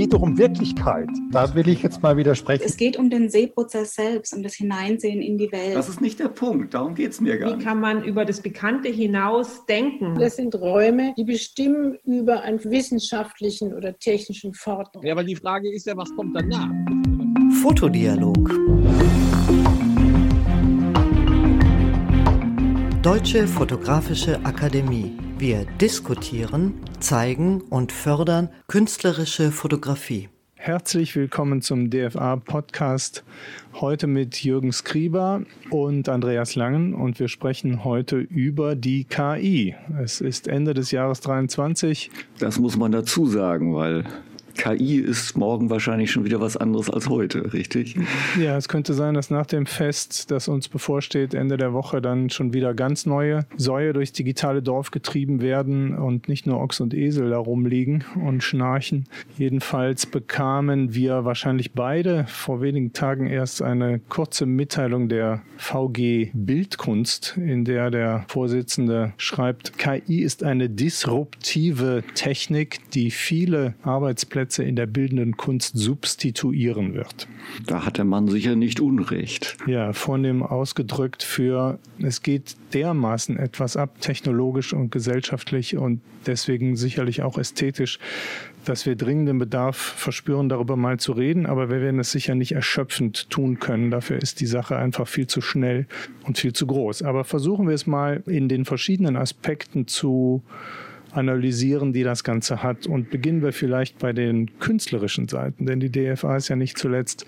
geht doch um Wirklichkeit. Da will ich jetzt mal widersprechen. Es geht um den Sehprozess selbst, um das Hineinsehen in die Welt. Das ist nicht der Punkt, darum geht es mir gar nicht. Wie kann man über das Bekannte hinaus denken? Das sind Räume, die bestimmen über einen wissenschaftlichen oder technischen Fortschritt. Ja, aber die Frage ist ja, was kommt danach? Fotodialog. Deutsche Fotografische Akademie. Wir diskutieren, zeigen und fördern künstlerische Fotografie. Herzlich willkommen zum DFA-Podcast. Heute mit Jürgen Skriber und Andreas Langen und wir sprechen heute über die KI. Es ist Ende des Jahres 23. Das muss man dazu sagen, weil KI ist morgen wahrscheinlich schon wieder was anderes als heute, richtig? Ja, es könnte sein, dass nach dem Fest, das uns bevorsteht, Ende der Woche dann schon wieder ganz neue Säue durchs digitale Dorf getrieben werden und nicht nur Ochs und Esel da rumliegen und schnarchen. Jedenfalls bekamen wir wahrscheinlich beide vor wenigen Tagen erst eine kurze Mitteilung der VG Bildkunst, in der der Vorsitzende schreibt, KI ist eine disruptive Technik, die viele Arbeitsplätze Arbeitsplätze in der bildenden Kunst substituieren wird. Da hat der Mann sicher nicht Unrecht. Ja, vornehm ausgedrückt für, es geht dermaßen etwas ab, technologisch und gesellschaftlich und deswegen sicherlich auch ästhetisch, dass wir dringenden Bedarf verspüren, darüber mal zu reden, aber wir werden es sicher nicht erschöpfend tun können. Dafür ist die Sache einfach viel zu schnell und viel zu groß. Aber versuchen wir es mal in den verschiedenen Aspekten zu analysieren, die das Ganze hat. Und beginnen wir vielleicht bei den künstlerischen Seiten, denn die DFA ist ja nicht zuletzt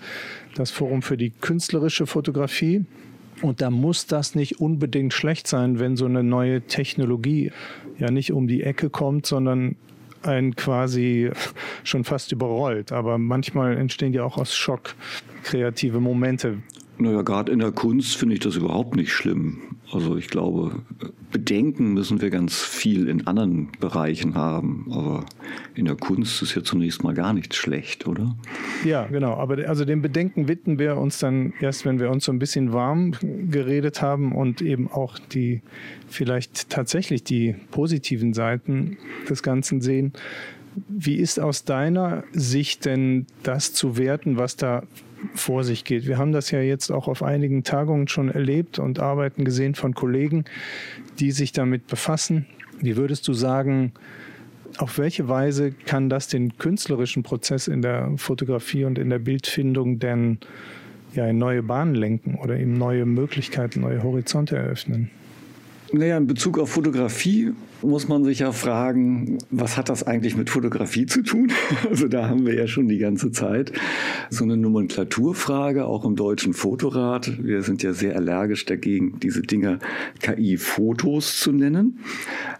das Forum für die künstlerische Fotografie. Und da muss das nicht unbedingt schlecht sein, wenn so eine neue Technologie ja nicht um die Ecke kommt, sondern einen quasi schon fast überrollt. Aber manchmal entstehen ja auch aus Schock kreative Momente. Naja, gerade in der Kunst finde ich das überhaupt nicht schlimm. Also ich glaube, Bedenken müssen wir ganz viel in anderen Bereichen haben. Aber in der Kunst ist ja zunächst mal gar nichts schlecht, oder? Ja, genau. Aber also den Bedenken widmen wir uns dann erst, wenn wir uns so ein bisschen warm geredet haben und eben auch die vielleicht tatsächlich die positiven Seiten des Ganzen sehen. Wie ist aus deiner Sicht denn das zu werten, was da vor sich geht. Wir haben das ja jetzt auch auf einigen Tagungen schon erlebt und Arbeiten gesehen von Kollegen, die sich damit befassen. Wie würdest du sagen, auf welche Weise kann das den künstlerischen Prozess in der Fotografie und in der Bildfindung denn ja, in neue Bahnen lenken oder ihm neue Möglichkeiten, neue Horizonte eröffnen? Naja, in Bezug auf Fotografie muss man sich ja fragen, was hat das eigentlich mit Fotografie zu tun? Also da haben wir ja schon die ganze Zeit so eine Nomenklaturfrage, auch im deutschen Fotorat. Wir sind ja sehr allergisch dagegen, diese Dinger KI-Fotos zu nennen.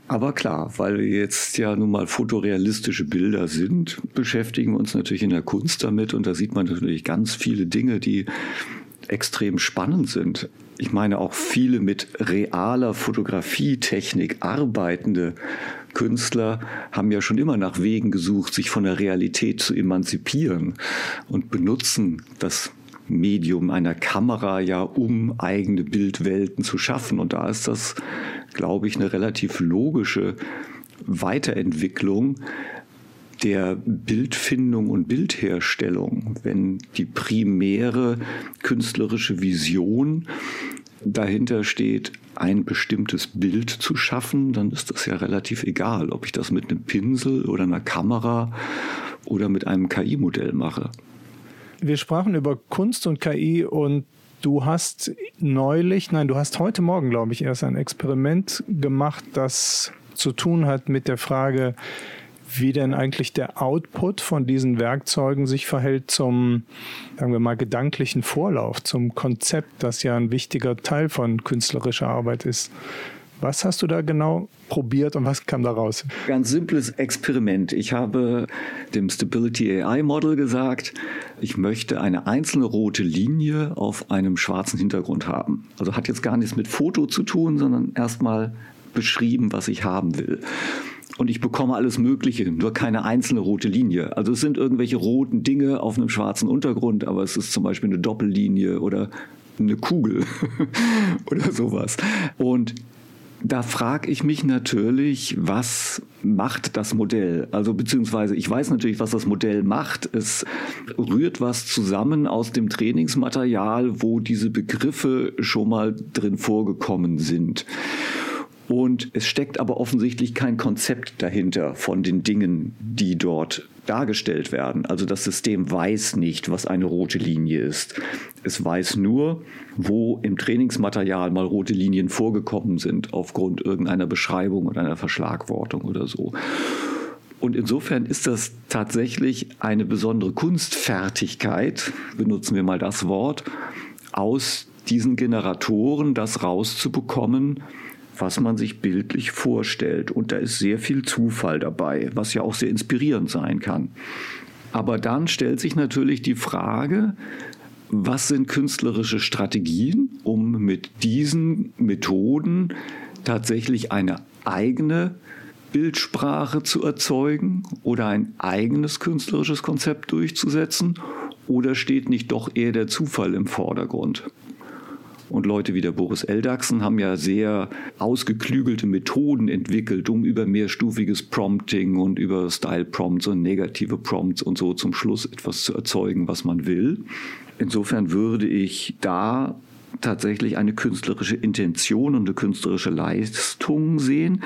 Aber klar, weil wir jetzt ja nun mal fotorealistische Bilder sind, beschäftigen wir uns natürlich in der Kunst damit und da sieht man natürlich ganz viele Dinge, die extrem spannend sind. Ich meine auch viele mit realer Fotografietechnik arbeitende Künstler haben ja schon immer nach Wegen gesucht, sich von der Realität zu emanzipieren und benutzen das Medium einer Kamera ja, um eigene Bildwelten zu schaffen. Und da ist das, glaube ich, eine relativ logische Weiterentwicklung, der Bildfindung und Bildherstellung, wenn die primäre künstlerische Vision dahinter steht, ein bestimmtes Bild zu schaffen, dann ist das ja relativ egal, ob ich das mit einem Pinsel oder einer Kamera oder mit einem KI-Modell mache. Wir sprachen über Kunst und KI und du hast neulich, nein, du hast heute Morgen, glaube ich, erst ein Experiment gemacht, das zu tun hat mit der Frage, wie denn eigentlich der Output von diesen Werkzeugen sich verhält zum, sagen wir mal, gedanklichen Vorlauf, zum Konzept, das ja ein wichtiger Teil von künstlerischer Arbeit ist. Was hast du da genau probiert und was kam da raus? Ganz simples Experiment. Ich habe dem Stability AI Model gesagt, ich möchte eine einzelne rote Linie auf einem schwarzen Hintergrund haben. Also hat jetzt gar nichts mit Foto zu tun, sondern erstmal beschrieben, was ich haben will und ich bekomme alles Mögliche, nur keine einzelne rote Linie. Also es sind irgendwelche roten Dinge auf einem schwarzen Untergrund, aber es ist zum Beispiel eine Doppellinie oder eine Kugel oder sowas. Und da frage ich mich natürlich, was macht das Modell? Also beziehungsweise ich weiß natürlich, was das Modell macht. Es rührt was zusammen aus dem Trainingsmaterial, wo diese Begriffe schon mal drin vorgekommen sind. Und es steckt aber offensichtlich kein Konzept dahinter von den Dingen, die dort dargestellt werden. Also das System weiß nicht, was eine rote Linie ist. Es weiß nur, wo im Trainingsmaterial mal rote Linien vorgekommen sind, aufgrund irgendeiner Beschreibung oder einer Verschlagwortung oder so. Und insofern ist das tatsächlich eine besondere Kunstfertigkeit, benutzen wir mal das Wort, aus diesen Generatoren das rauszubekommen, was man sich bildlich vorstellt. Und da ist sehr viel Zufall dabei, was ja auch sehr inspirierend sein kann. Aber dann stellt sich natürlich die Frage, was sind künstlerische Strategien, um mit diesen Methoden tatsächlich eine eigene Bildsprache zu erzeugen oder ein eigenes künstlerisches Konzept durchzusetzen? Oder steht nicht doch eher der Zufall im Vordergrund? Und Leute wie der Boris Eldachsen haben ja sehr ausgeklügelte Methoden entwickelt, um über mehrstufiges Prompting und über Style Prompts und negative Prompts und so zum Schluss etwas zu erzeugen, was man will. Insofern würde ich da tatsächlich eine künstlerische Intention und eine künstlerische Leistung sehen.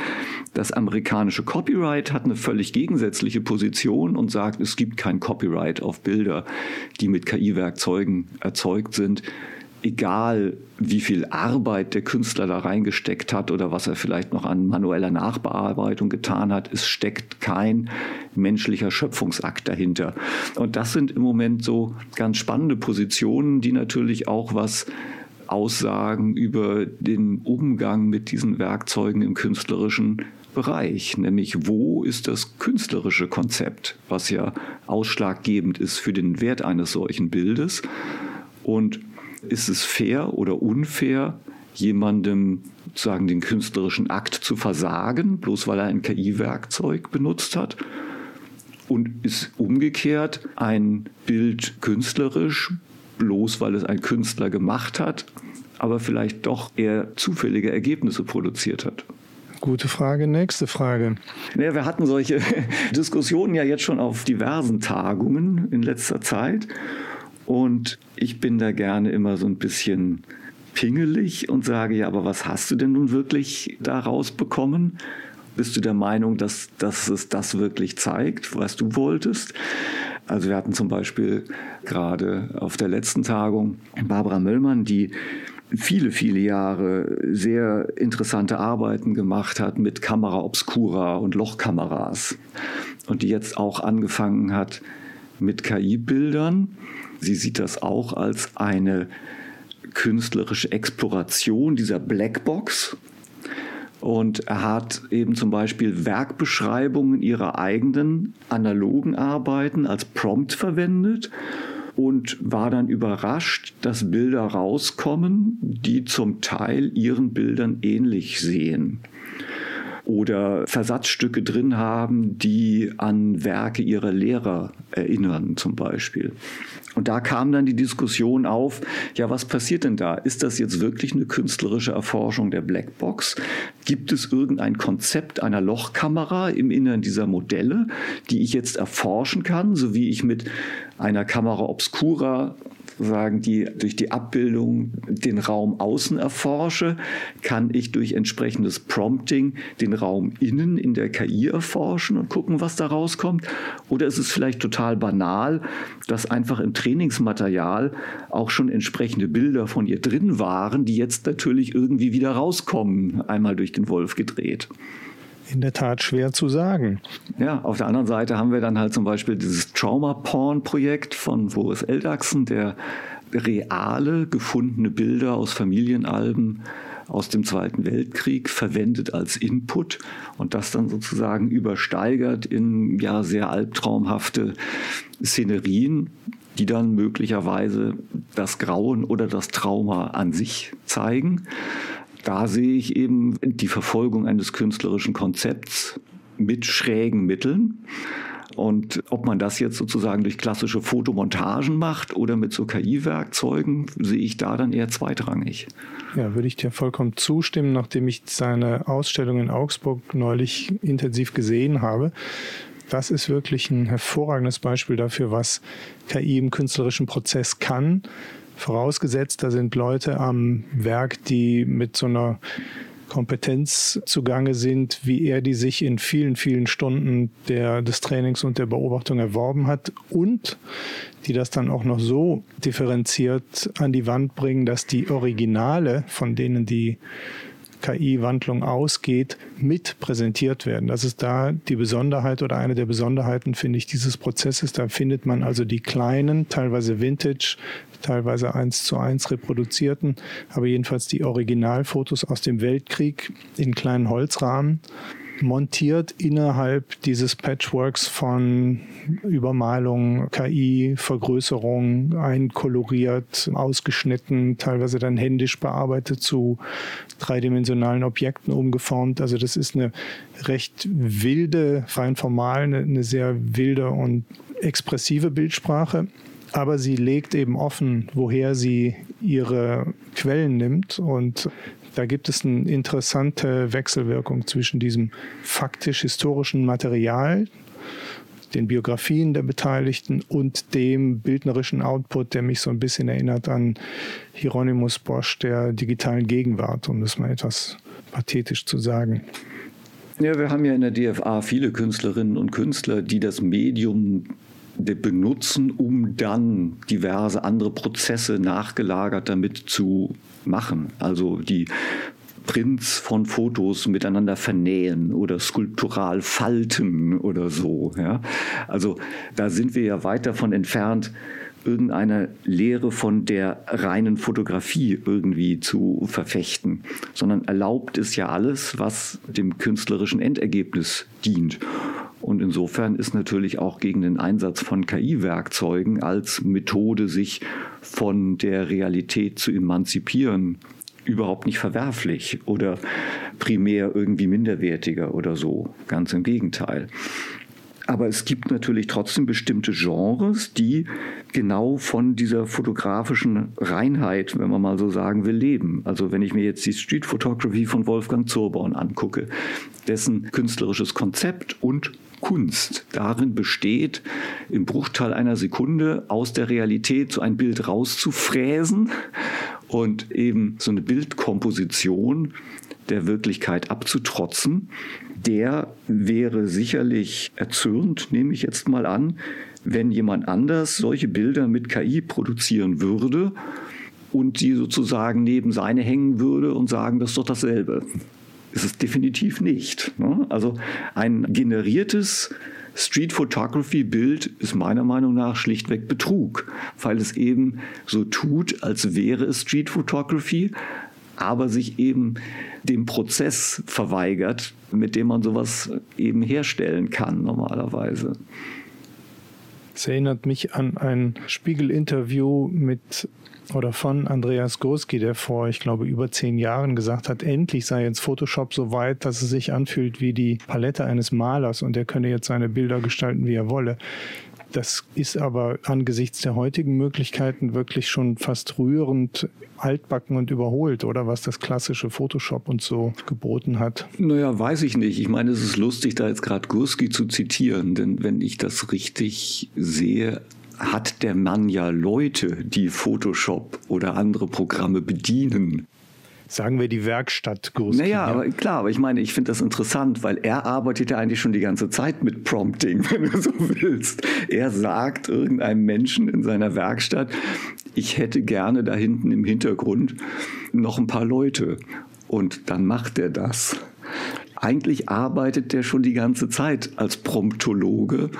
Das amerikanische Copyright hat eine völlig gegensätzliche Position und sagt, es gibt kein Copyright auf Bilder, die mit KI-Werkzeugen erzeugt sind egal wie viel Arbeit der Künstler da reingesteckt hat oder was er vielleicht noch an manueller Nachbearbeitung getan hat, es steckt kein menschlicher Schöpfungsakt dahinter. Und das sind im Moment so ganz spannende Positionen, die natürlich auch was aussagen über den Umgang mit diesen Werkzeugen im künstlerischen Bereich, nämlich wo ist das künstlerische Konzept, was ja ausschlaggebend ist für den Wert eines solchen Bildes. Und ist es fair oder unfair, jemandem sozusagen den künstlerischen Akt zu versagen, bloß weil er ein KI-Werkzeug benutzt hat? Und ist umgekehrt ein Bild künstlerisch, bloß weil es ein Künstler gemacht hat, aber vielleicht doch eher zufällige Ergebnisse produziert hat? Gute Frage. Nächste Frage. Naja, wir hatten solche Diskussionen ja jetzt schon auf diversen Tagungen in letzter Zeit. Und ich bin da gerne immer so ein bisschen pingelig und sage, ja, aber was hast du denn nun wirklich da rausbekommen? Bist du der Meinung, dass, dass es das wirklich zeigt, was du wolltest? Also wir hatten zum Beispiel gerade auf der letzten Tagung Barbara Möllmann, die viele, viele Jahre sehr interessante Arbeiten gemacht hat mit Kamera Obscura und Lochkameras und die jetzt auch angefangen hat mit KI-Bildern Sie sieht das auch als eine künstlerische Exploration dieser Blackbox. Und hat eben zum Beispiel Werkbeschreibungen ihrer eigenen analogen Arbeiten als Prompt verwendet und war dann überrascht, dass Bilder rauskommen, die zum Teil ihren Bildern ähnlich sehen oder Versatzstücke drin haben, die an Werke ihrer Lehrer erinnern zum Beispiel. Und da kam dann die Diskussion auf, ja, was passiert denn da? Ist das jetzt wirklich eine künstlerische Erforschung der Blackbox? Gibt es irgendein Konzept einer Lochkamera im Innern dieser Modelle, die ich jetzt erforschen kann, so wie ich mit einer Kamera Obscura sagen, die durch die Abbildung den Raum außen erforsche, kann ich durch entsprechendes Prompting den Raum innen in der KI erforschen und gucken, was da rauskommt. Oder ist es vielleicht total banal, dass einfach im Trainingsmaterial auch schon entsprechende Bilder von ihr drin waren, die jetzt natürlich irgendwie wieder rauskommen, einmal durch den Wolf gedreht in der Tat schwer zu sagen. Ja, auf der anderen Seite haben wir dann halt zum Beispiel dieses Trauma-Porn-Projekt von Boris Eldachsen, der reale gefundene Bilder aus Familienalben aus dem Zweiten Weltkrieg verwendet als Input und das dann sozusagen übersteigert in ja sehr albtraumhafte Szenerien, die dann möglicherweise das Grauen oder das Trauma an sich zeigen da sehe ich eben die Verfolgung eines künstlerischen Konzepts mit schrägen Mitteln. Und ob man das jetzt sozusagen durch klassische Fotomontagen macht oder mit so KI-Werkzeugen, sehe ich da dann eher zweitrangig. Ja, würde ich dir vollkommen zustimmen, nachdem ich seine Ausstellung in Augsburg neulich intensiv gesehen habe. Das ist wirklich ein hervorragendes Beispiel dafür, was KI im künstlerischen Prozess kann. Vorausgesetzt, da sind Leute am Werk, die mit so einer Kompetenz zugange sind, wie er die sich in vielen, vielen Stunden der, des Trainings und der Beobachtung erworben hat und die das dann auch noch so differenziert an die Wand bringen, dass die Originale, von denen die KI-Wandlung ausgeht, mit präsentiert werden. Das ist da die Besonderheit oder eine der Besonderheiten, finde ich, dieses Prozesses. Da findet man also die kleinen, teilweise Vintage, teilweise eins zu eins reproduzierten, aber jedenfalls die Originalfotos aus dem Weltkrieg in kleinen Holzrahmen montiert innerhalb dieses Patchworks von Übermalung, KI, Vergrößerung, einkoloriert, ausgeschnitten, teilweise dann händisch bearbeitet zu dreidimensionalen Objekten umgeformt. Also das ist eine recht wilde, fein formal, eine, eine sehr wilde und expressive Bildsprache aber sie legt eben offen, woher sie ihre Quellen nimmt und da gibt es eine interessante Wechselwirkung zwischen diesem faktisch-historischen Material, den Biografien der Beteiligten und dem bildnerischen Output, der mich so ein bisschen erinnert an Hieronymus Bosch der digitalen Gegenwart, um das mal etwas pathetisch zu sagen. Ja, wir haben ja in der DFA viele Künstlerinnen und Künstler, die das Medium benutzen, um dann diverse andere Prozesse nachgelagert damit zu machen. Also die Prints von Fotos miteinander vernähen oder skulptural falten oder so. Ja? Also da sind wir ja weit davon entfernt, irgendeine Lehre von der reinen Fotografie irgendwie zu verfechten, sondern erlaubt es ja alles, was dem künstlerischen Endergebnis dient. Und insofern ist natürlich auch gegen den Einsatz von KI-Werkzeugen als Methode, sich von der Realität zu emanzipieren, überhaupt nicht verwerflich oder primär irgendwie minderwertiger oder so. Ganz im Gegenteil. Aber es gibt natürlich trotzdem bestimmte Genres, die genau von dieser fotografischen Reinheit, wenn man mal so sagen will, leben. Also wenn ich mir jetzt die Street Photography von Wolfgang Zurborn angucke, dessen künstlerisches Konzept und Kunst darin besteht, im Bruchteil einer Sekunde aus der Realität so ein Bild rauszufräsen und eben so eine Bildkomposition der Wirklichkeit abzutrotzen, der wäre sicherlich erzürnt, nehme ich jetzt mal an, wenn jemand anders solche Bilder mit KI produzieren würde und sie sozusagen neben seine hängen würde und sagen, das ist doch dasselbe ist es definitiv nicht. Ne? Also ein generiertes Street Photography Bild ist meiner Meinung nach schlichtweg Betrug, weil es eben so tut, als wäre es Street Photography, aber sich eben dem Prozess verweigert, mit dem man sowas eben herstellen kann normalerweise. Es erinnert mich an ein Spiegel-Interview mit oder von Andreas Gurski, der vor, ich glaube, über zehn Jahren gesagt hat, endlich sei jetzt Photoshop so weit, dass es sich anfühlt wie die Palette eines Malers und er könne jetzt seine Bilder gestalten, wie er wolle. Das ist aber angesichts der heutigen Möglichkeiten wirklich schon fast rührend altbacken und überholt, oder was das klassische Photoshop uns so geboten hat. Naja, weiß ich nicht. Ich meine, es ist lustig, da jetzt gerade Gurski zu zitieren, denn wenn ich das richtig sehe, hat der Mann ja Leute, die Photoshop oder andere Programme bedienen. Sagen wir die Werkstatt Gurski. Naja, aber klar, aber ich meine, ich finde das interessant, weil er arbeitet ja eigentlich schon die ganze Zeit mit Prompting, wenn du so willst. Er sagt irgendeinem Menschen in seiner Werkstatt, ich hätte gerne da hinten im Hintergrund noch ein paar Leute. Und dann macht er das eigentlich arbeitet der schon die ganze Zeit als Promptologe,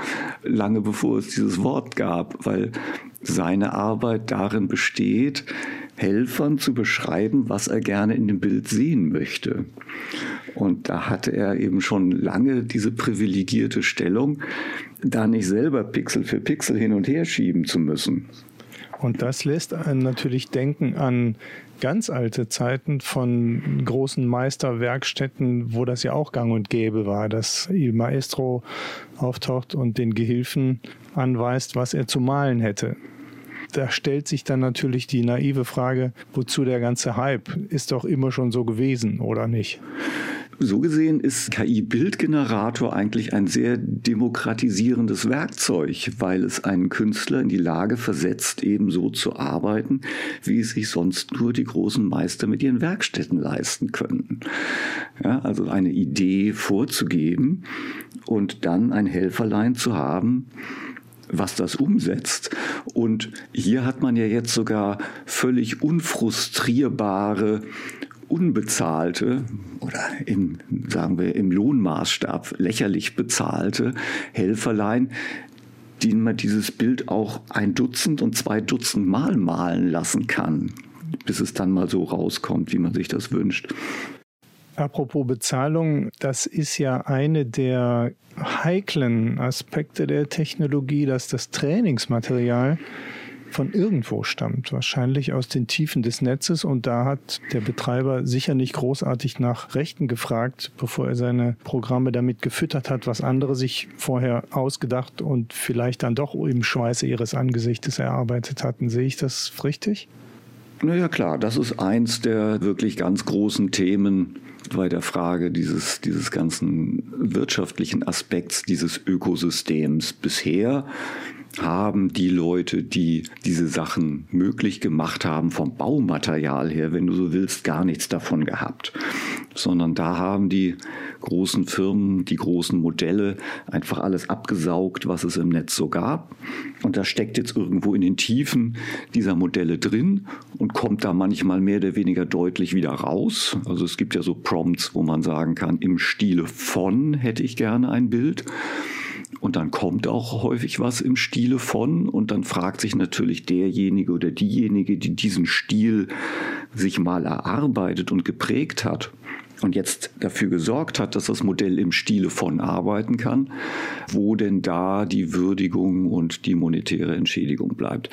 lange bevor es dieses Wort gab, weil seine Arbeit darin besteht, Helfern zu beschreiben, was er gerne in dem Bild sehen möchte. Und da hatte er eben schon lange diese privilegierte Stellung, da nicht selber Pixel für Pixel hin und her schieben zu müssen. Und das lässt einen natürlich denken an ganz alte Zeiten von großen Meisterwerkstätten, wo das ja auch gang und gäbe war, dass Il Maestro auftaucht und den Gehilfen anweist, was er zu malen hätte. Da stellt sich dann natürlich die naive Frage, wozu der ganze Hype? Ist doch immer schon so gewesen, oder nicht? So gesehen ist KI-Bildgenerator eigentlich ein sehr demokratisierendes Werkzeug, weil es einen Künstler in die Lage versetzt, ebenso zu arbeiten, wie es sich sonst nur die großen Meister mit ihren Werkstätten leisten können. Ja, also eine Idee vorzugeben und dann ein Helferlein zu haben, was das umsetzt. Und hier hat man ja jetzt sogar völlig unfrustrierbare unbezahlte oder im, sagen wir, im Lohnmaßstab lächerlich bezahlte Helferlein, denen man dieses Bild auch ein Dutzend und zwei Dutzend Mal malen lassen kann, bis es dann mal so rauskommt, wie man sich das wünscht. Apropos Bezahlung, das ist ja eine der heiklen Aspekte der Technologie, dass das Trainingsmaterial von irgendwo stammt, wahrscheinlich aus den Tiefen des Netzes. Und da hat der Betreiber sicher nicht großartig nach Rechten gefragt, bevor er seine Programme damit gefüttert hat, was andere sich vorher ausgedacht und vielleicht dann doch im Schweiße ihres Angesichtes erarbeitet hatten. Sehe ich das richtig? Naja klar, das ist eins der wirklich ganz großen Themen bei der Frage dieses, dieses ganzen wirtschaftlichen Aspekts dieses Ökosystems. Bisher haben die Leute, die diese Sachen möglich gemacht haben, vom Baumaterial her, wenn du so willst, gar nichts davon gehabt. Sondern da haben die großen Firmen, die großen Modelle einfach alles abgesaugt, was es im Netz so gab. Und das steckt jetzt irgendwo in den Tiefen dieser Modelle drin und kommt da manchmal mehr oder weniger deutlich wieder raus. Also es gibt ja so Prompts, wo man sagen kann, im Stile von hätte ich gerne ein Bild. Und dann kommt auch häufig was im Stile von und dann fragt sich natürlich derjenige oder diejenige, die diesen Stil sich mal erarbeitet und geprägt hat und jetzt dafür gesorgt hat, dass das Modell im Stile von arbeiten kann, wo denn da die Würdigung und die monetäre Entschädigung bleibt.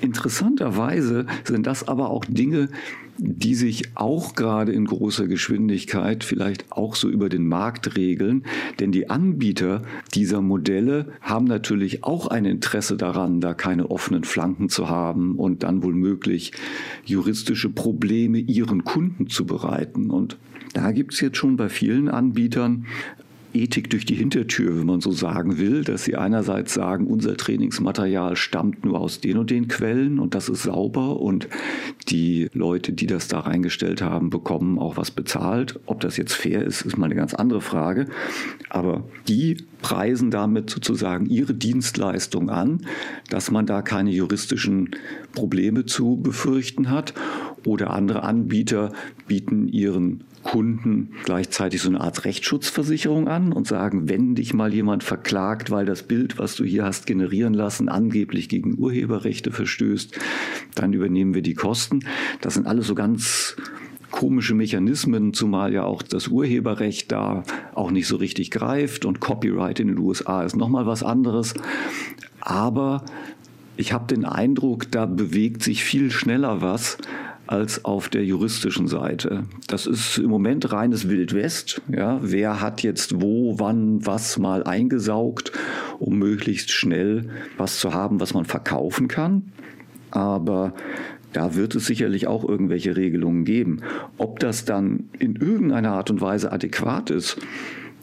Interessanterweise sind das aber auch Dinge, die sich auch gerade in großer Geschwindigkeit vielleicht auch so über den Markt regeln. Denn die Anbieter dieser Modelle haben natürlich auch ein Interesse daran, da keine offenen Flanken zu haben und dann wohl möglich juristische Probleme ihren Kunden zu bereiten. Und da gibt es jetzt schon bei vielen Anbietern Ethik durch die Hintertür, wenn man so sagen will, dass sie einerseits sagen, unser Trainingsmaterial stammt nur aus den und den Quellen und das ist sauber und die Leute, die das da reingestellt haben, bekommen auch was bezahlt. Ob das jetzt fair ist, ist mal eine ganz andere Frage. Aber die preisen damit sozusagen ihre Dienstleistung an, dass man da keine juristischen Probleme zu befürchten hat. Oder andere Anbieter bieten ihren Kunden gleichzeitig so eine Art Rechtsschutzversicherung an und sagen, wenn dich mal jemand verklagt, weil das Bild, was du hier hast generieren lassen, angeblich gegen Urheberrechte verstößt, dann übernehmen wir die Kosten. Das sind alles so ganz komische Mechanismen, zumal ja auch das Urheberrecht da auch nicht so richtig greift und Copyright in den USA ist nochmal was anderes. Aber ich habe den Eindruck, da bewegt sich viel schneller was, als auf der juristischen Seite. Das ist im Moment reines Wildwest. Ja, wer hat jetzt wo, wann, was mal eingesaugt, um möglichst schnell was zu haben, was man verkaufen kann. Aber da wird es sicherlich auch irgendwelche Regelungen geben. Ob das dann in irgendeiner Art und Weise adäquat ist,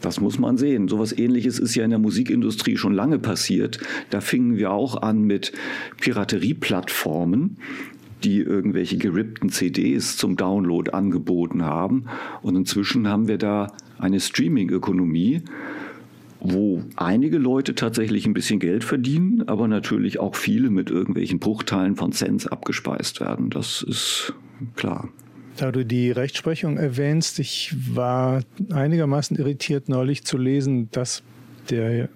das muss man sehen. So etwas ähnliches ist ja in der Musikindustrie schon lange passiert. Da fingen wir auch an mit Piraterieplattformen, die irgendwelche gerippten CDs zum Download angeboten haben. Und inzwischen haben wir da eine Streaming-Ökonomie, wo einige Leute tatsächlich ein bisschen Geld verdienen, aber natürlich auch viele mit irgendwelchen Bruchteilen von Cents abgespeist werden. Das ist klar. Da du die Rechtsprechung erwähnst, ich war einigermaßen irritiert neulich zu lesen, dass der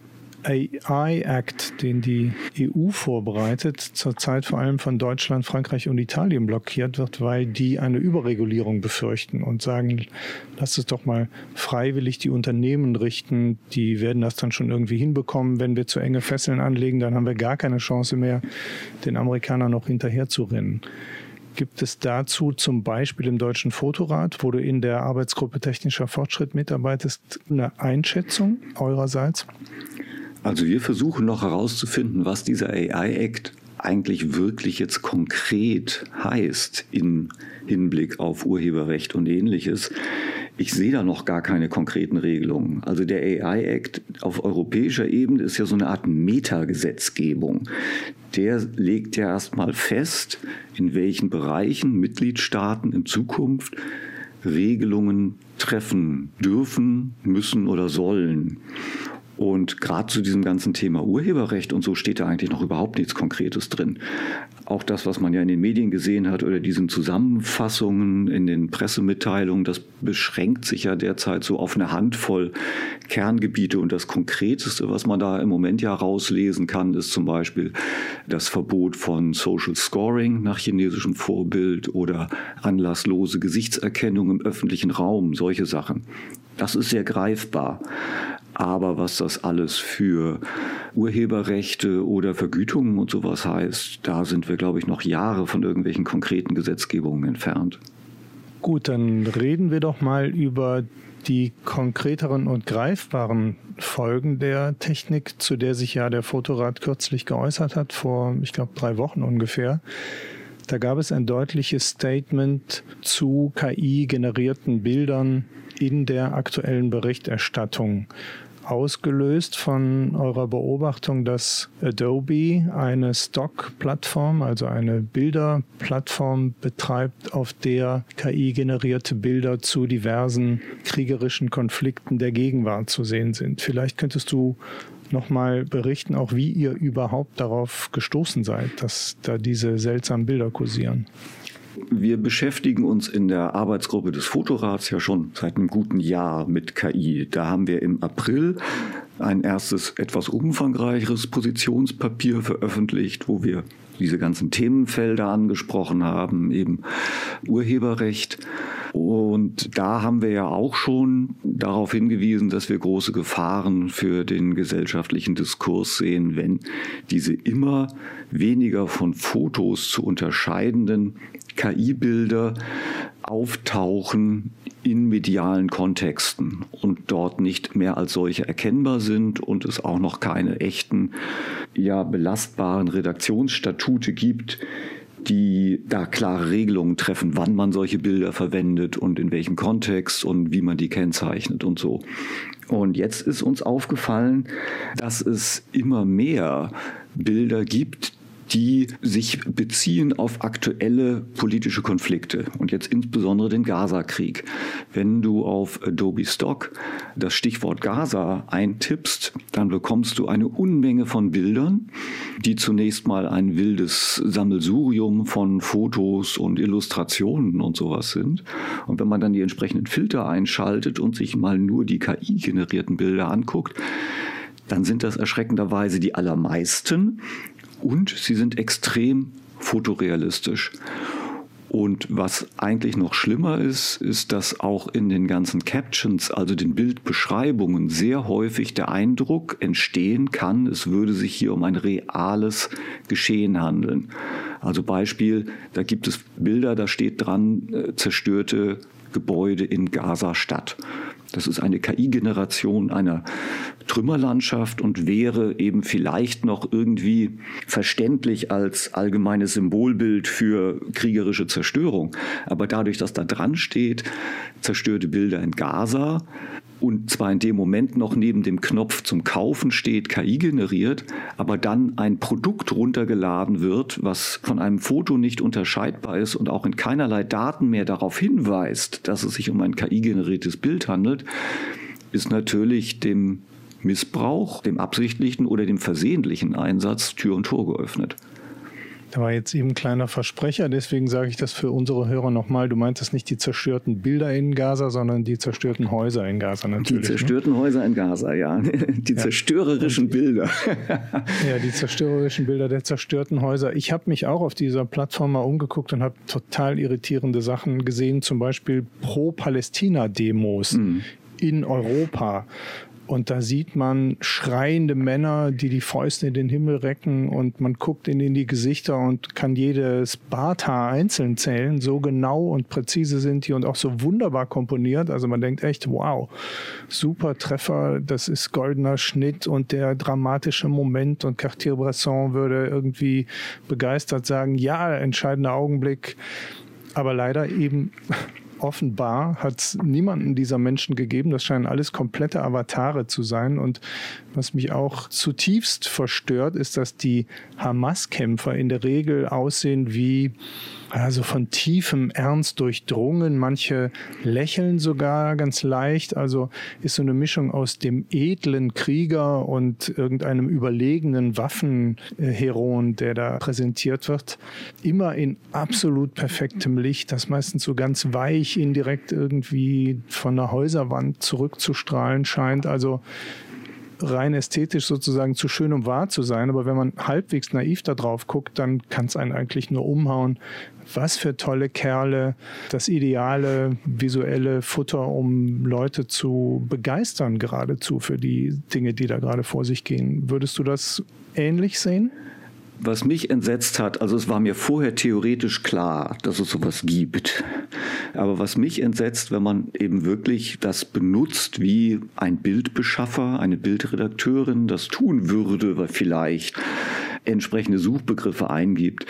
AI Act, den die EU vorbereitet, zurzeit vor allem von Deutschland, Frankreich und Italien blockiert wird, weil die eine Überregulierung befürchten und sagen, lass es doch mal freiwillig die Unternehmen richten, die werden das dann schon irgendwie hinbekommen. Wenn wir zu enge Fesseln anlegen, dann haben wir gar keine Chance mehr, den Amerikanern noch hinterher. Gibt es dazu zum Beispiel im Deutschen Fotorat, wo du in der Arbeitsgruppe Technischer Fortschritt mitarbeitest, eine Einschätzung eurerseits? Also wir versuchen noch herauszufinden, was dieser AI-Act eigentlich wirklich jetzt konkret heißt im Hinblick auf Urheberrecht und ähnliches. Ich sehe da noch gar keine konkreten Regelungen. Also der AI-Act auf europäischer Ebene ist ja so eine Art Metagesetzgebung. Der legt ja erstmal fest, in welchen Bereichen Mitgliedstaaten in Zukunft Regelungen treffen dürfen, müssen oder sollen. Und gerade zu diesem ganzen Thema Urheberrecht und so steht da eigentlich noch überhaupt nichts Konkretes drin. Auch das, was man ja in den Medien gesehen hat oder diesen Zusammenfassungen in den Pressemitteilungen, das beschränkt sich ja derzeit so auf eine Handvoll Kerngebiete. Und das Konkreteste, was man da im Moment ja rauslesen kann, ist zum Beispiel das Verbot von Social Scoring nach chinesischem Vorbild oder anlasslose Gesichtserkennung im öffentlichen Raum, solche Sachen. Das ist sehr greifbar. Aber was das alles für Urheberrechte oder Vergütungen und sowas heißt, da sind wir, glaube ich, noch Jahre von irgendwelchen konkreten Gesetzgebungen entfernt. Gut, dann reden wir doch mal über die konkreteren und greifbaren Folgen der Technik, zu der sich ja der Fotorat kürzlich geäußert hat, vor, ich glaube, drei Wochen ungefähr. Da gab es ein deutliches Statement zu KI-generierten Bildern in der aktuellen Berichterstattung ausgelöst von eurer Beobachtung, dass Adobe eine Stock-Plattform, also eine Bilderplattform betreibt, auf der KI-generierte Bilder zu diversen kriegerischen Konflikten der Gegenwart zu sehen sind. Vielleicht könntest du nochmal berichten, auch wie ihr überhaupt darauf gestoßen seid, dass da diese seltsamen Bilder kursieren. Wir beschäftigen uns in der Arbeitsgruppe des Fotorats ja schon seit einem guten Jahr mit KI. Da haben wir im April ein erstes etwas umfangreicheres Positionspapier veröffentlicht, wo wir diese ganzen Themenfelder angesprochen haben, eben Urheberrecht. Und da haben wir ja auch schon darauf hingewiesen, dass wir große Gefahren für den gesellschaftlichen Diskurs sehen, wenn diese immer weniger von Fotos zu unterscheidenden KI-Bilder auftauchen in medialen Kontexten und dort nicht mehr als solche erkennbar sind und es auch noch keine echten, ja, belastbaren Redaktionsstatute gibt, die da klare Regelungen treffen, wann man solche Bilder verwendet und in welchem Kontext und wie man die kennzeichnet und so. Und jetzt ist uns aufgefallen, dass es immer mehr Bilder gibt, die sich beziehen auf aktuelle politische Konflikte und jetzt insbesondere den Gaza-Krieg. Wenn du auf Adobe Stock das Stichwort Gaza eintippst, dann bekommst du eine Unmenge von Bildern, die zunächst mal ein wildes Sammelsurium von Fotos und Illustrationen und sowas sind. Und wenn man dann die entsprechenden Filter einschaltet und sich mal nur die KI-generierten Bilder anguckt, dann sind das erschreckenderweise die allermeisten und sie sind extrem fotorealistisch. Und was eigentlich noch schlimmer ist, ist, dass auch in den ganzen Captions, also den Bildbeschreibungen, sehr häufig der Eindruck entstehen kann, es würde sich hier um ein reales Geschehen handeln. Also Beispiel, da gibt es Bilder, da steht dran, äh, zerstörte Gebäude in Gaza-Stadt. Das ist eine KI-Generation einer Trümmerlandschaft und wäre eben vielleicht noch irgendwie verständlich als allgemeines Symbolbild für kriegerische Zerstörung. Aber dadurch, dass da dran steht, zerstörte Bilder in Gaza, und zwar in dem Moment noch neben dem Knopf zum Kaufen steht, KI generiert, aber dann ein Produkt runtergeladen wird, was von einem Foto nicht unterscheidbar ist und auch in keinerlei Daten mehr darauf hinweist, dass es sich um ein KI-generiertes Bild handelt, ist natürlich dem Missbrauch, dem absichtlichen oder dem versehentlichen Einsatz Tür und Tor geöffnet. Da war jetzt eben ein kleiner Versprecher, deswegen sage ich das für unsere Hörer nochmal. Du meintest nicht die zerstörten Bilder in Gaza, sondern die zerstörten Häuser in Gaza natürlich. Die ne? zerstörten ne? Häuser in Gaza, ja. Die ja. zerstörerischen Bilder. ja, die zerstörerischen Bilder der zerstörten Häuser. Ich habe mich auch auf dieser Plattform mal umgeguckt und habe total irritierende Sachen gesehen, zum Beispiel Pro-Palästina-Demos. Mhm in Europa. Und da sieht man schreiende Männer, die die Fäuste in den Himmel recken und man guckt ihnen in die Gesichter und kann jedes Barthaar einzeln zählen. So genau und präzise sind die und auch so wunderbar komponiert. Also man denkt echt, wow, super Treffer, das ist goldener Schnitt und der dramatische Moment und Cartier-Bresson würde irgendwie begeistert sagen, ja, entscheidender Augenblick. Aber leider eben offenbar hat es niemanden dieser Menschen gegeben. Das scheinen alles komplette Avatare zu sein. Und was mich auch zutiefst verstört, ist, dass die Hamas-Kämpfer in der Regel aussehen wie also von tiefem Ernst durchdrungen. Manche lächeln sogar ganz leicht. Also ist so eine Mischung aus dem edlen Krieger und irgendeinem überlegenen Waffenheron, der da präsentiert wird. Immer in absolut perfektem Licht, das meistens so ganz weich indirekt irgendwie von der Häuserwand zurückzustrahlen scheint. Also rein ästhetisch sozusagen zu schön, um wahr zu sein. Aber wenn man halbwegs naiv da drauf guckt, dann kann es einen eigentlich nur umhauen. Was für tolle Kerle, das ideale visuelle Futter, um Leute zu begeistern, geradezu für die Dinge, die da gerade vor sich gehen. Würdest du das ähnlich sehen? Was mich entsetzt hat, also es war mir vorher theoretisch klar, dass es sowas gibt. Aber was mich entsetzt, wenn man eben wirklich das benutzt, wie ein Bildbeschaffer, eine Bildredakteurin das tun würde, weil vielleicht entsprechende Suchbegriffe eingibt,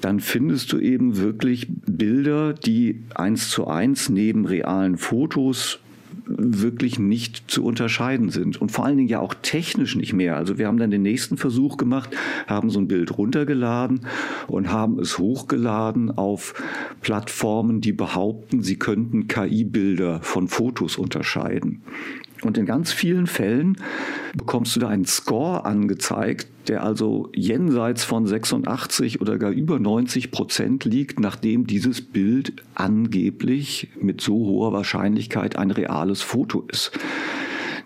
dann findest du eben wirklich Bilder, die eins zu eins neben realen Fotos wirklich nicht zu unterscheiden sind und vor allen Dingen ja auch technisch nicht mehr. Also wir haben dann den nächsten Versuch gemacht, haben so ein Bild runtergeladen und haben es hochgeladen auf Plattformen, die behaupten, sie könnten KI-Bilder von Fotos unterscheiden. Und in ganz vielen Fällen bekommst du da einen Score angezeigt, der also jenseits von 86 oder gar über 90 Prozent liegt, nachdem dieses Bild angeblich mit so hoher Wahrscheinlichkeit ein reales Foto ist.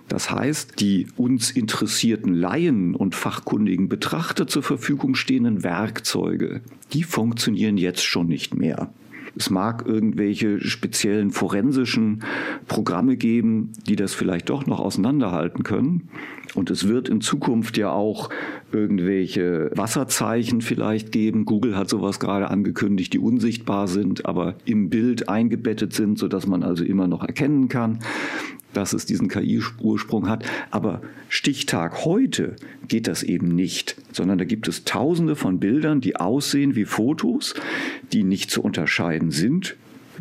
Das heißt, die uns interessierten Laien und fachkundigen Betrachter zur Verfügung stehenden Werkzeuge, die funktionieren jetzt schon nicht mehr. Es mag irgendwelche speziellen forensischen Programme geben, die das vielleicht doch noch auseinanderhalten können. Und es wird in Zukunft ja auch irgendwelche Wasserzeichen vielleicht geben. Google hat sowas gerade angekündigt, die unsichtbar sind, aber im Bild eingebettet sind, sodass man also immer noch erkennen kann dass es diesen KI-Ursprung hat. Aber Stichtag heute geht das eben nicht, sondern da gibt es tausende von Bildern, die aussehen wie Fotos, die nicht zu unterscheiden sind.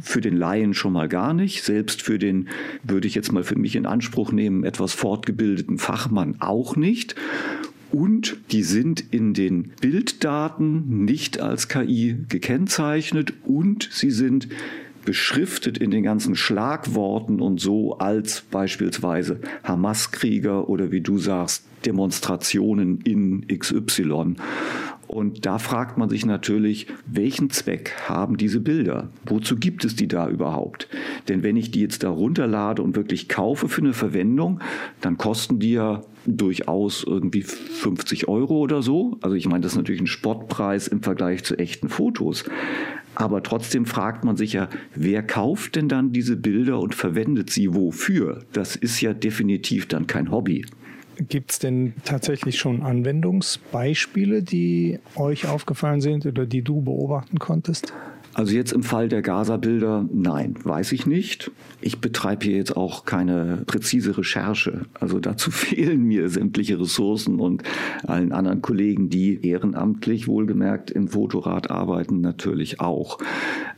Für den Laien schon mal gar nicht, selbst für den, würde ich jetzt mal für mich in Anspruch nehmen, etwas fortgebildeten Fachmann auch nicht und die sind in den Bilddaten nicht als KI gekennzeichnet und sie sind beschriftet in den ganzen Schlagworten und so als beispielsweise Hamas-Krieger oder wie du sagst, Demonstrationen in XY. Und da fragt man sich natürlich, welchen Zweck haben diese Bilder? Wozu gibt es die da überhaupt? Denn wenn ich die jetzt da runterlade und wirklich kaufe für eine Verwendung, dann kosten die ja durchaus irgendwie 50 Euro oder so. Also ich meine, das ist natürlich ein Spottpreis im Vergleich zu echten Fotos. Aber trotzdem fragt man sich ja, wer kauft denn dann diese Bilder und verwendet sie wofür? Das ist ja definitiv dann kein Hobby. Gibt es denn tatsächlich schon Anwendungsbeispiele, die euch aufgefallen sind oder die du beobachten konntest? Also jetzt im Fall der Gaza-Bilder, nein, weiß ich nicht. Ich betreibe hier jetzt auch keine präzise Recherche. Also dazu fehlen mir sämtliche Ressourcen und allen anderen Kollegen, die ehrenamtlich wohlgemerkt im Fotorat arbeiten, natürlich auch.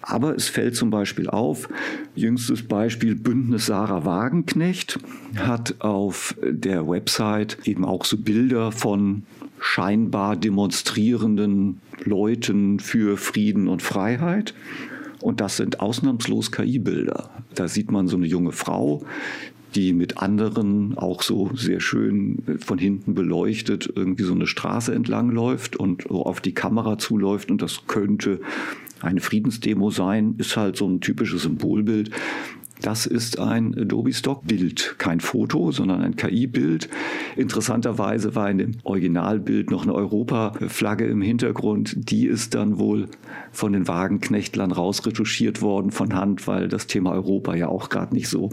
Aber es fällt zum Beispiel auf, jüngstes Beispiel Bündnis Sarah Wagenknecht hat auf der Website eben auch so Bilder von scheinbar demonstrierenden Leuten für Frieden und Freiheit. Und das sind ausnahmslos KI-Bilder. Da sieht man so eine junge Frau, die mit anderen auch so sehr schön von hinten beleuchtet irgendwie so eine Straße entlang läuft und auf die Kamera zuläuft und das könnte eine Friedensdemo sein, ist halt so ein typisches Symbolbild. Das ist ein Adobe Stock Bild, kein Foto, sondern ein KI-Bild. Interessanterweise war in dem Originalbild noch eine Europa-Flagge im Hintergrund. Die ist dann wohl von den Wagenknechtlern rausretuschiert worden von Hand, weil das Thema Europa ja auch gerade nicht so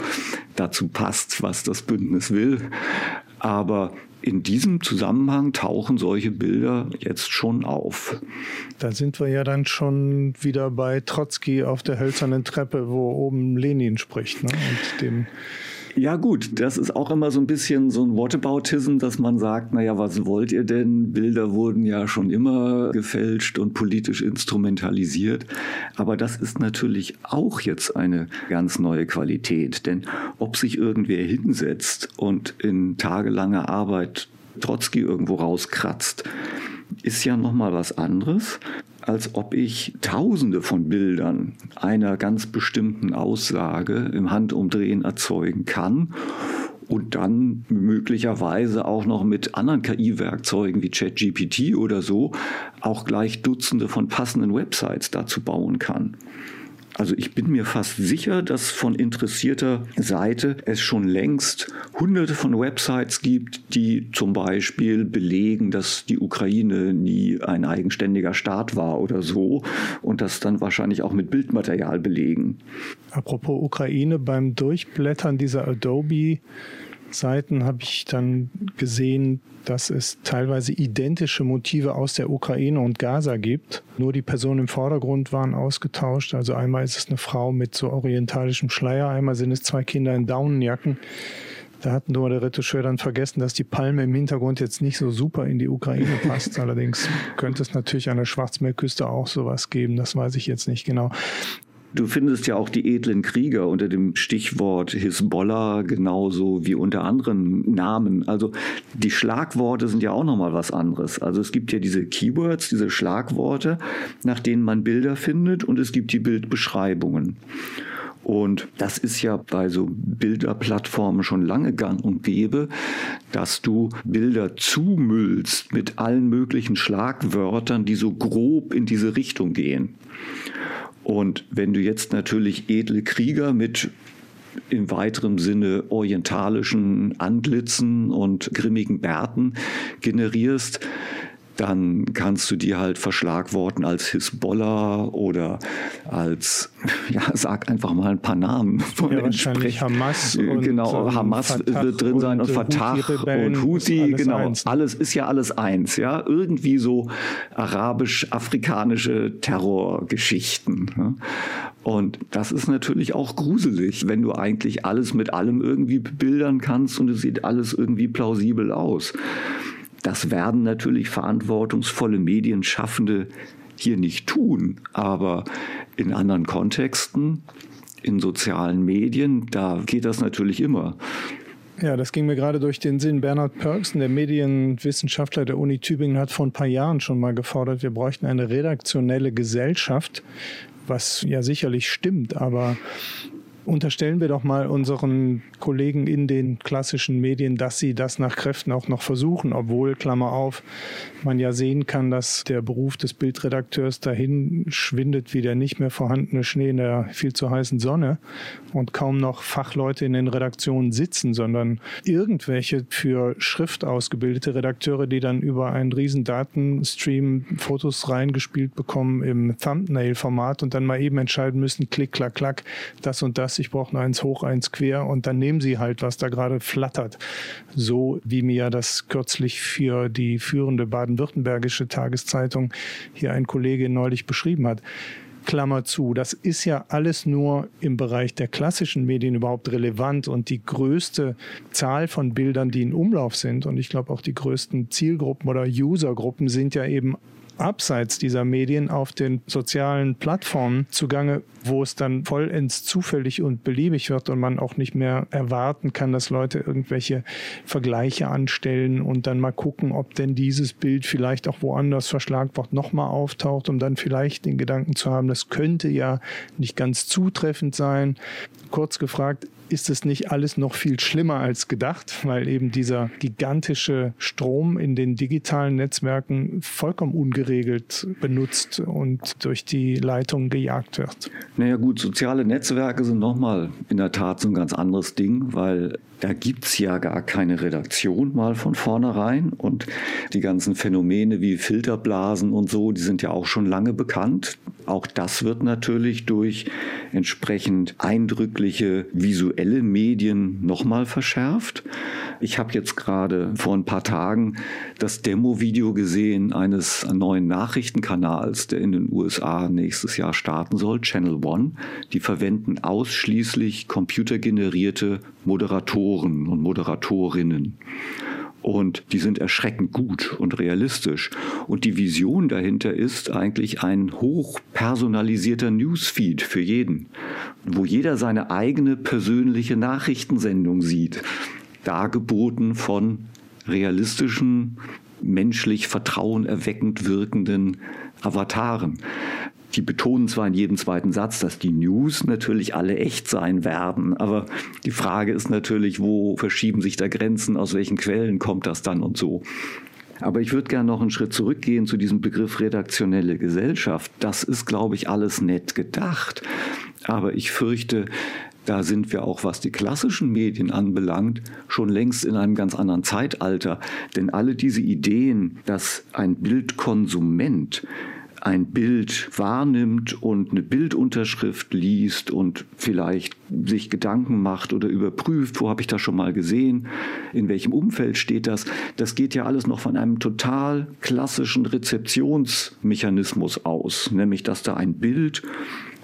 dazu passt, was das Bündnis will. Aber in diesem Zusammenhang tauchen solche Bilder jetzt schon auf. Da sind wir ja dann schon wieder bei Trotzki auf der hölzernen Treppe, wo oben Lenin spricht ne? und dem ja gut, das ist auch immer so ein bisschen so ein Whataboutism, dass man sagt, naja, was wollt ihr denn? Bilder wurden ja schon immer gefälscht und politisch instrumentalisiert. Aber das ist natürlich auch jetzt eine ganz neue Qualität. Denn ob sich irgendwer hinsetzt und in tagelanger Arbeit Trotzki irgendwo rauskratzt, ist ja nochmal was anderes, als ob ich tausende von Bildern einer ganz bestimmten Aussage im Handumdrehen erzeugen kann und dann möglicherweise auch noch mit anderen KI-Werkzeugen wie ChatGPT oder so auch gleich Dutzende von passenden Websites dazu bauen kann. Also ich bin mir fast sicher, dass von interessierter Seite es schon längst hunderte von Websites gibt, die zum Beispiel belegen, dass die Ukraine nie ein eigenständiger Staat war oder so und das dann wahrscheinlich auch mit Bildmaterial belegen. Apropos Ukraine, beim Durchblättern dieser Adobe Seiten habe ich dann gesehen, dass es teilweise identische Motive aus der Ukraine und Gaza gibt. Nur die Personen im Vordergrund waren ausgetauscht. Also einmal ist es eine Frau mit so orientalischem Schleier, einmal sind es zwei Kinder in Daunenjacken. Da hat nur der Retoucheur dann vergessen, dass die Palme im Hintergrund jetzt nicht so super in die Ukraine passt. Allerdings könnte es natürlich an der Schwarzmeerküste auch sowas geben. Das weiß ich jetzt nicht genau. Du findest ja auch die edlen Krieger unter dem Stichwort Hisbollah genauso wie unter anderen Namen. Also die Schlagworte sind ja auch nochmal was anderes. Also es gibt ja diese Keywords, diese Schlagworte, nach denen man Bilder findet und es gibt die Bildbeschreibungen. Und das ist ja bei so Bilderplattformen schon lange gang und gäbe, dass du Bilder zumüllst mit allen möglichen Schlagwörtern, die so grob in diese Richtung gehen. Und wenn du jetzt natürlich edle Krieger mit im weiteren Sinne orientalischen Antlitzen und grimmigen Bärten generierst, dann kannst du die halt verschlagworten als Hisbollah oder als, ja, sag einfach mal ein paar Namen von ja, wahrscheinlich Hamas und genau ähm, Hamas Fatah wird drin sein und, und Fatah und Houthi, alles genau, eins. alles ist ja alles eins, ja, irgendwie so arabisch-afrikanische Terrorgeschichten. Ja? Und das ist natürlich auch gruselig, wenn du eigentlich alles mit allem irgendwie bebildern kannst und es sieht alles irgendwie plausibel aus. Das werden natürlich verantwortungsvolle Medienschaffende hier nicht tun, aber in anderen Kontexten, in sozialen Medien, da geht das natürlich immer. Ja, das ging mir gerade durch den Sinn. Bernhard Pörksen, der Medienwissenschaftler der Uni Tübingen, hat vor ein paar Jahren schon mal gefordert, wir bräuchten eine redaktionelle Gesellschaft, was ja sicherlich stimmt, aber Unterstellen wir doch mal unseren Kollegen in den klassischen Medien, dass sie das nach Kräften auch noch versuchen, obwohl, Klammer auf, man ja sehen kann, dass der Beruf des Bildredakteurs dahin schwindet wie der nicht mehr vorhandene Schnee in der viel zu heißen Sonne und kaum noch Fachleute in den Redaktionen sitzen, sondern irgendwelche für Schrift ausgebildete Redakteure, die dann über einen riesen Datenstream Fotos reingespielt bekommen im Thumbnail-Format und dann mal eben entscheiden müssen, klick, klack, klack, das und das das, ich brauche eins hoch, eins quer und dann nehmen sie halt, was da gerade flattert. So wie mir das kürzlich für die führende baden-württembergische Tageszeitung hier ein Kollege neulich beschrieben hat. Klammer zu, das ist ja alles nur im Bereich der klassischen Medien überhaupt relevant und die größte Zahl von Bildern, die in Umlauf sind und ich glaube auch die größten Zielgruppen oder Usergruppen sind ja eben abseits dieser Medien auf den sozialen Plattformen zugange, wo es dann vollends zufällig und beliebig wird und man auch nicht mehr erwarten kann, dass Leute irgendwelche Vergleiche anstellen und dann mal gucken, ob denn dieses Bild vielleicht auch woanders verschlagwort nochmal auftaucht, um dann vielleicht den Gedanken zu haben, das könnte ja nicht ganz zutreffend sein. Kurz gefragt, ist es nicht alles noch viel schlimmer als gedacht, weil eben dieser gigantische Strom in den digitalen Netzwerken vollkommen ungeregelt benutzt und durch die Leitung gejagt wird. Naja gut, soziale Netzwerke sind nochmal in der Tat so ein ganz anderes Ding, weil da gibt es ja gar keine Redaktion mal von vornherein. Und die ganzen Phänomene wie Filterblasen und so, die sind ja auch schon lange bekannt. Auch das wird natürlich durch entsprechend eindrückliche visuelle Medien nochmal verschärft. Ich habe jetzt gerade vor ein paar Tagen das Demo-Video gesehen eines neuen Nachrichtenkanals, der in den USA nächstes Jahr starten soll, Channel One. Die verwenden ausschließlich computergenerierte Moderatoren und Moderatorinnen. Und die sind erschreckend gut und realistisch. Und die Vision dahinter ist eigentlich ein hochpersonalisierter Newsfeed für jeden, wo jeder seine eigene persönliche Nachrichtensendung sieht, dargeboten von realistischen, menschlich vertrauenerweckend wirkenden Avataren. Die betonen zwar in jedem zweiten Satz, dass die News natürlich alle echt sein werden, aber die Frage ist natürlich, wo verschieben sich da Grenzen, aus welchen Quellen kommt das dann und so. Aber ich würde gerne noch einen Schritt zurückgehen zu diesem Begriff redaktionelle Gesellschaft. Das ist, glaube ich, alles nett gedacht. Aber ich fürchte, da sind wir auch, was die klassischen Medien anbelangt, schon längst in einem ganz anderen Zeitalter. Denn alle diese Ideen, dass ein Bildkonsument ein Bild wahrnimmt und eine Bildunterschrift liest und vielleicht sich Gedanken macht oder überprüft, wo habe ich das schon mal gesehen, in welchem Umfeld steht das, das geht ja alles noch von einem total klassischen Rezeptionsmechanismus aus, nämlich dass da ein Bild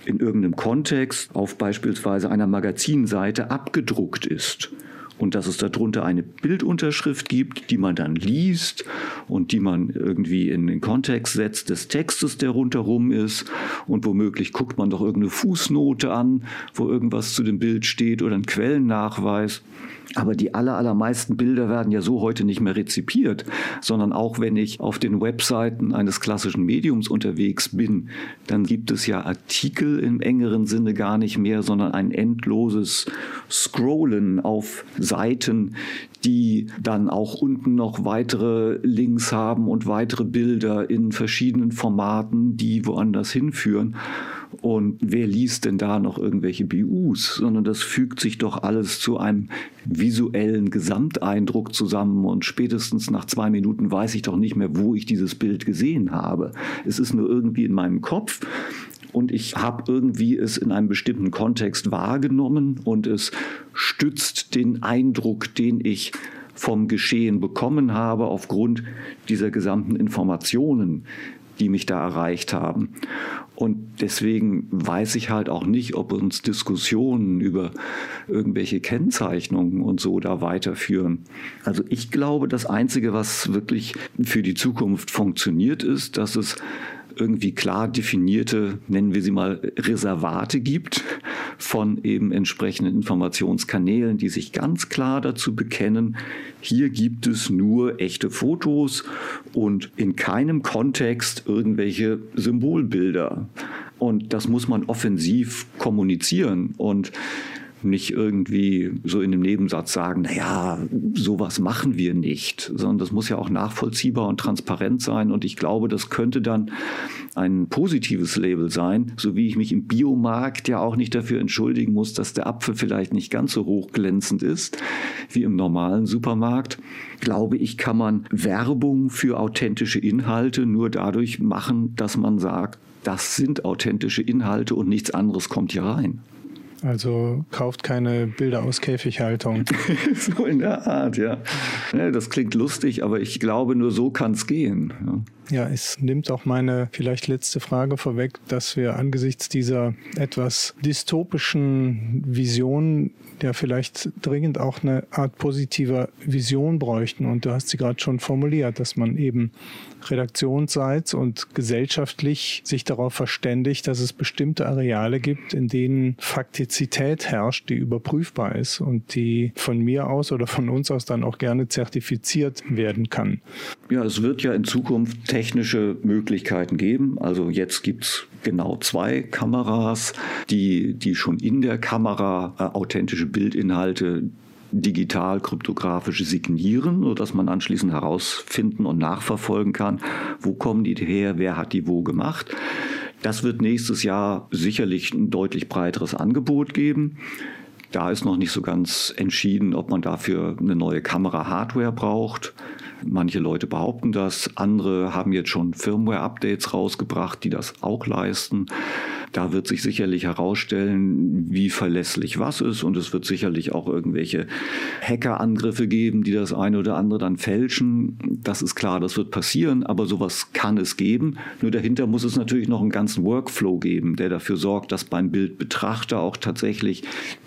in irgendeinem Kontext auf beispielsweise einer Magazinseite abgedruckt ist und dass es darunter eine Bildunterschrift gibt, die man dann liest und die man irgendwie in den Kontext setzt des Textes, der rundherum ist und womöglich guckt man doch irgendeine Fußnote an, wo irgendwas zu dem Bild steht oder einen Quellennachweis. Aber die aller, allermeisten Bilder werden ja so heute nicht mehr rezipiert, sondern auch wenn ich auf den Webseiten eines klassischen Mediums unterwegs bin, dann gibt es ja Artikel im engeren Sinne gar nicht mehr, sondern ein endloses Scrollen auf Seiten, die dann auch unten noch weitere Links haben und weitere Bilder in verschiedenen Formaten, die woanders hinführen. Und wer liest denn da noch irgendwelche BUs? Sondern das fügt sich doch alles zu einem visuellen Gesamteindruck zusammen und spätestens nach zwei Minuten weiß ich doch nicht mehr, wo ich dieses Bild gesehen habe. Es ist nur irgendwie in meinem Kopf und ich habe irgendwie es in einem bestimmten Kontext wahrgenommen und es stützt den Eindruck, den ich vom Geschehen bekommen habe aufgrund dieser gesamten Informationen, die mich da erreicht haben. Und deswegen weiß ich halt auch nicht, ob uns Diskussionen über irgendwelche Kennzeichnungen und so da weiterführen. Also ich glaube, das Einzige, was wirklich für die Zukunft funktioniert, ist, dass es irgendwie klar definierte, nennen wir sie mal, Reservate gibt von eben entsprechenden Informationskanälen, die sich ganz klar dazu bekennen, hier gibt es nur echte Fotos und in keinem Kontext irgendwelche Symbolbilder. Und das muss man offensiv kommunizieren. Und nicht irgendwie so in dem Nebensatz sagen, naja, sowas machen wir nicht, sondern das muss ja auch nachvollziehbar und transparent sein. Und ich glaube, das könnte dann ein positives Label sein, so wie ich mich im Biomarkt ja auch nicht dafür entschuldigen muss, dass der Apfel vielleicht nicht ganz so hochglänzend ist wie im normalen Supermarkt. Glaube ich, kann man Werbung für authentische Inhalte nur dadurch machen, dass man sagt, das sind authentische Inhalte und nichts anderes kommt hier rein. Also kauft keine Bilder aus Käfighaltung. so in der Art, ja. Das klingt lustig, aber ich glaube, nur so kann es gehen. Ja. ja, es nimmt auch meine vielleicht letzte Frage vorweg, dass wir angesichts dieser etwas dystopischen Vision ja vielleicht dringend auch eine Art positiver Vision bräuchten. Und du hast sie gerade schon formuliert, dass man eben redaktionsseits und gesellschaftlich sich darauf verständigt, dass es bestimmte Areale gibt, in denen Faktizität herrscht, die überprüfbar ist und die von mir aus oder von uns aus dann auch gerne zertifiziert werden kann. Ja, es wird ja in Zukunft technische Möglichkeiten geben. Also jetzt gibt es genau zwei Kameras, die, die schon in der Kamera äh, authentische Bildinhalte digital kryptografisch signieren, sodass man anschließend herausfinden und nachverfolgen kann, wo kommen die her, wer hat die wo gemacht. Das wird nächstes Jahr sicherlich ein deutlich breiteres Angebot geben. Da ist noch nicht so ganz entschieden, ob man dafür eine neue Kamera-Hardware braucht. Manche Leute behaupten das, andere haben jetzt schon Firmware-Updates rausgebracht, die das auch leisten. Da wird sich sicherlich herausstellen, wie verlässlich was ist und es wird sicherlich auch irgendwelche Hackerangriffe geben, die das eine oder andere dann fälschen. Das ist klar, das wird passieren, aber sowas kann es geben. Nur dahinter muss es natürlich noch einen ganzen Workflow geben, der dafür sorgt, dass beim Bildbetrachter auch tatsächlich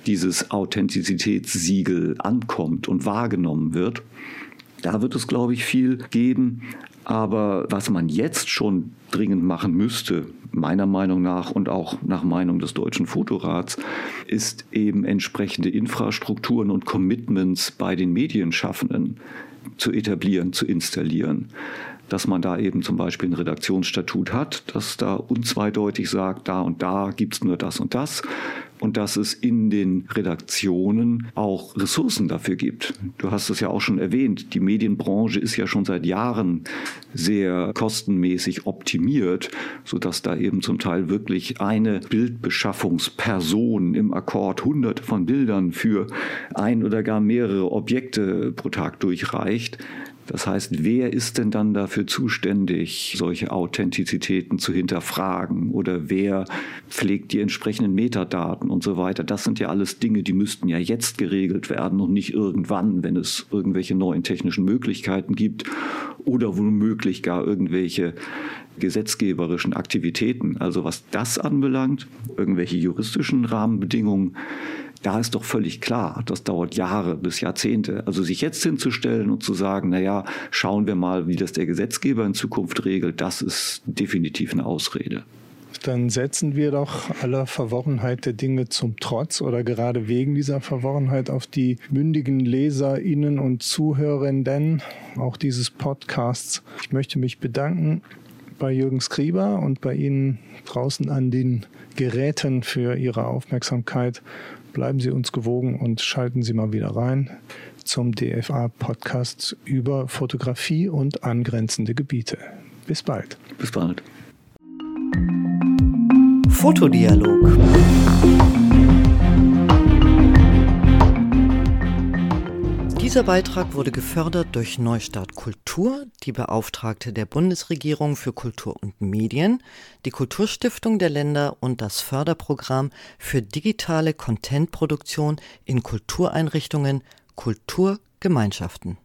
dieses Authentizitätssiegel ankommt und wahrgenommen wird. Da wird es, glaube ich, viel geben. Aber was man jetzt schon dringend machen müsste, meiner Meinung nach und auch nach Meinung des Deutschen Fotorats, ist eben entsprechende Infrastrukturen und Commitments bei den Medienschaffenden zu etablieren, zu installieren dass man da eben zum Beispiel ein Redaktionsstatut hat, das da unzweideutig sagt, da und da gibt es nur das und das und dass es in den Redaktionen auch Ressourcen dafür gibt. Du hast es ja auch schon erwähnt, die Medienbranche ist ja schon seit Jahren sehr kostenmäßig optimiert, sodass da eben zum Teil wirklich eine Bildbeschaffungsperson im Akkord hunderte von Bildern für ein oder gar mehrere Objekte pro Tag durchreicht. Das heißt, wer ist denn dann dafür zuständig, solche Authentizitäten zu hinterfragen oder wer pflegt die entsprechenden Metadaten und so weiter? Das sind ja alles Dinge, die müssten ja jetzt geregelt werden und nicht irgendwann, wenn es irgendwelche neuen technischen Möglichkeiten gibt oder womöglich gar irgendwelche gesetzgeberischen Aktivitäten. Also was das anbelangt, irgendwelche juristischen Rahmenbedingungen, da ist doch völlig klar, das dauert Jahre bis Jahrzehnte. Also sich jetzt hinzustellen und zu sagen, naja, schauen wir mal, wie das der Gesetzgeber in Zukunft regelt, das ist definitiv eine Ausrede. Dann setzen wir doch aller Verworrenheit der Dinge zum Trotz oder gerade wegen dieser Verworrenheit auf die mündigen LeserInnen und Zuhörenden auch dieses Podcasts. Ich möchte mich bedanken bei Jürgen Skriber und bei Ihnen draußen an den Geräten für Ihre Aufmerksamkeit Bleiben Sie uns gewogen und schalten Sie mal wieder rein zum DFA-Podcast über Fotografie und angrenzende Gebiete. Bis bald. Bis bald. Fotodialog Dieser Beitrag wurde gefördert durch Neustart Kultur, die Beauftragte der Bundesregierung für Kultur und Medien, die Kulturstiftung der Länder und das Förderprogramm für digitale Contentproduktion in Kultureinrichtungen Kulturgemeinschaften.